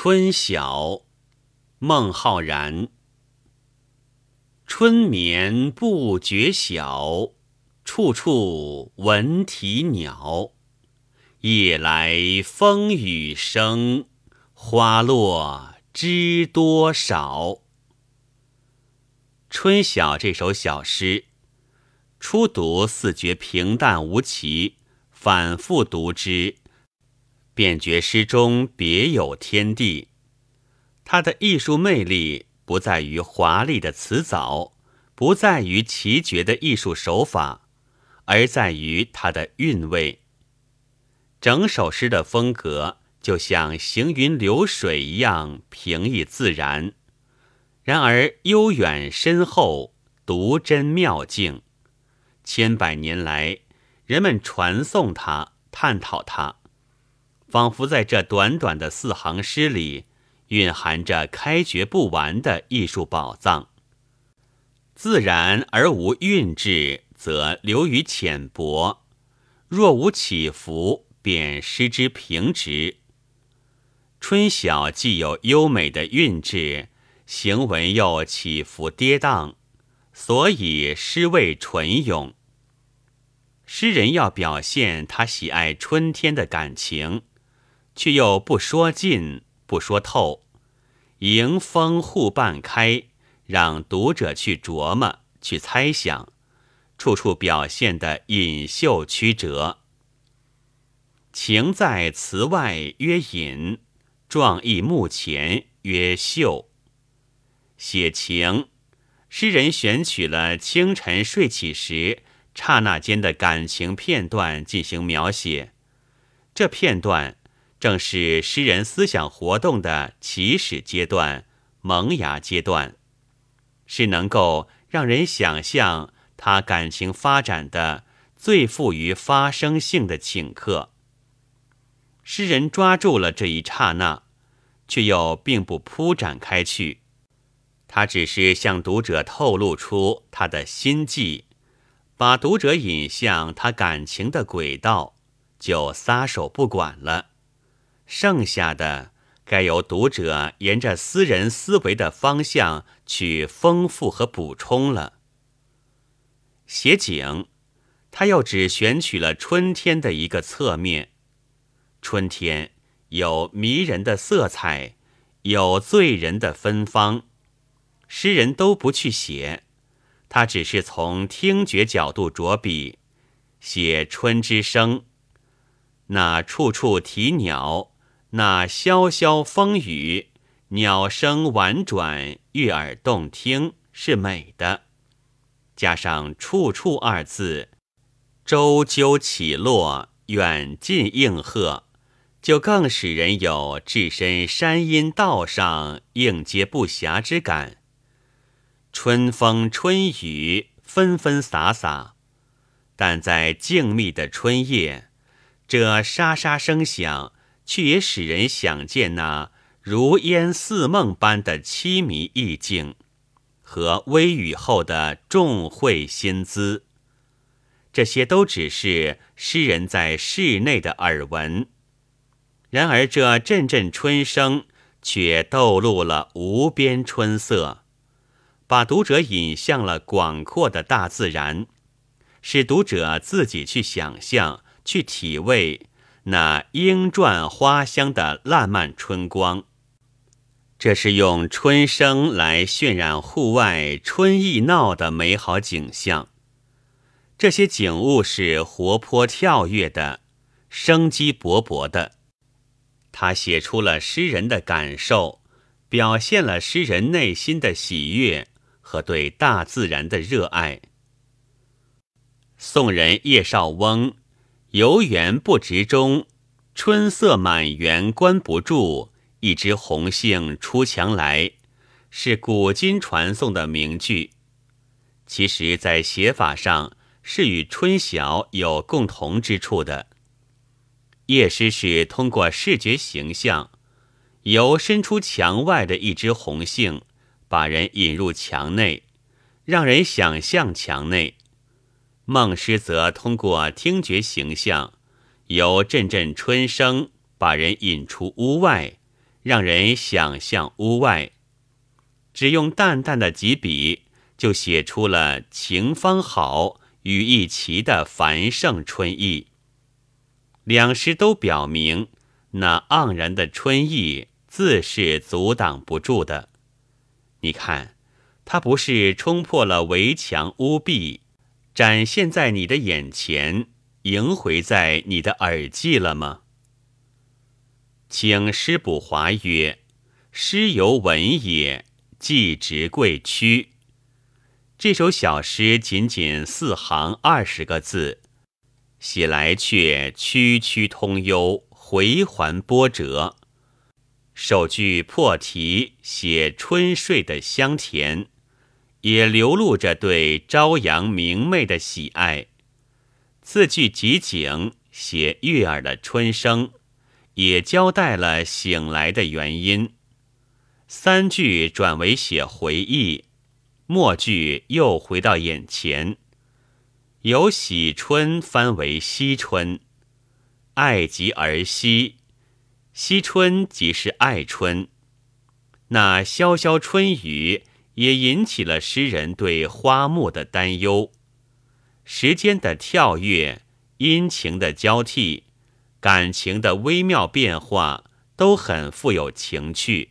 春晓，孟浩然。春眠不觉晓，处处闻啼鸟。夜来风雨声，花落知多少。春晓这首小诗，初读似觉平淡无奇，反复读之。便觉诗中别有天地，它的艺术魅力不在于华丽的词藻，不在于奇绝的艺术手法，而在于它的韵味。整首诗的风格就像行云流水一样平易自然，然而悠远深厚，独真妙境。千百年来，人们传颂它，探讨它。仿佛在这短短的四行诗里，蕴含着开掘不完的艺术宝藏。自然而无韵致，则流于浅薄；若无起伏，便失之平直。春晓既有优美的韵致，行文又起伏跌宕，所以诗味纯咏。诗人要表现他喜爱春天的感情。却又不说尽，不说透，迎风互半开，让读者去琢磨，去猜想，处处表现的隐秀曲折。情在词外曰隐，壮意目前曰秀。写情，诗人选取了清晨睡起时刹那间的感情片段进行描写，这片段。正是诗人思想活动的起始阶段、萌芽阶段，是能够让人想象他感情发展的最富于发生性的顷刻。诗人抓住了这一刹那，却又并不铺展开去，他只是向读者透露出他的心迹，把读者引向他感情的轨道，就撒手不管了。剩下的该由读者沿着私人思维的方向去丰富和补充了。写景，他又只选取了春天的一个侧面。春天有迷人的色彩，有醉人的芬芳，诗人都不去写，他只是从听觉角度着笔，写春之声，那处处啼鸟。那潇潇风雨，鸟声婉转，悦耳动听，是美的。加上“处处”二字，周究起落，远近应和，就更使人有置身山阴道上，应接不暇之感。春风春雨，纷纷洒洒，但在静谧的春夜，这沙沙声响。却也使人想见那如烟似梦般的凄迷意境，和微雨后的重会心姿。这些都只是诗人在室内的耳闻，然而这阵阵春声却透露了无边春色，把读者引向了广阔的大自然，使读者自己去想象、去体味。那莺啭花香的烂漫春光，这是用春声来渲染户外春意闹的美好景象。这些景物是活泼跳跃的，生机勃勃的。他写出了诗人的感受，表现了诗人内心的喜悦和对大自然的热爱。宋人叶绍翁。游园不值中，春色满园关不住。一枝红杏出墙来，是古今传颂的名句。其实，在写法上是与春晓有共同之处的。叶诗是通过视觉形象，由伸出墙外的一枝红杏，把人引入墙内，让人想象墙内。孟诗则通过听觉形象，由阵阵春声把人引出屋外，让人想象屋外。只用淡淡的几笔，就写出了晴方好、雨亦奇的繁盛春意。两诗都表明，那盎然的春意自是阻挡不住的。你看，它不是冲破了围墙屋壁，展现在你的眼前，萦回在你的耳际了吗？请师补华曰：“诗犹文也，既直贵屈。”这首小诗仅仅四行二十个字。写来却曲曲通幽，回环波折。首句破题写春睡的香甜，也流露着对朝阳明媚的喜爱。次句集景写悦耳的春声，也交代了醒来的原因。三句转为写回忆，末句又回到眼前。由喜春翻为惜春，爱极而惜，惜春即是爱春。那潇潇春雨也引起了诗人对花木的担忧。时间的跳跃、阴晴的交替、感情的微妙变化，都很富有情趣，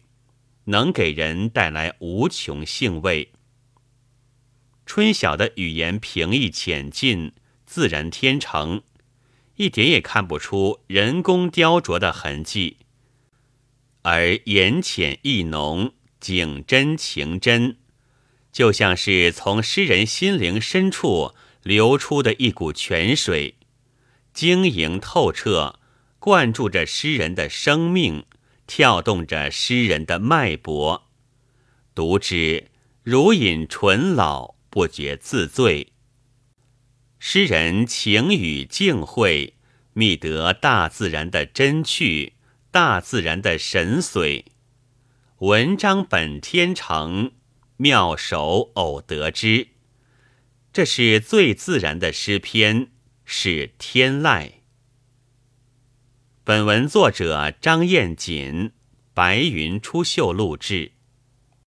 能给人带来无穷兴味。春晓的语言平易浅近，自然天成，一点也看不出人工雕琢的痕迹，而言浅意浓，景真情真，就像是从诗人心灵深处流出的一股泉水，晶莹透彻，灌注着诗人的生命，跳动着诗人的脉搏，读之如饮醇老。不觉自醉。诗人情与境会，觅得大自然的真趣，大自然的神髓。文章本天成，妙手偶得之。这是最自然的诗篇，是天籁。本文作者张彦锦，白云出岫录制。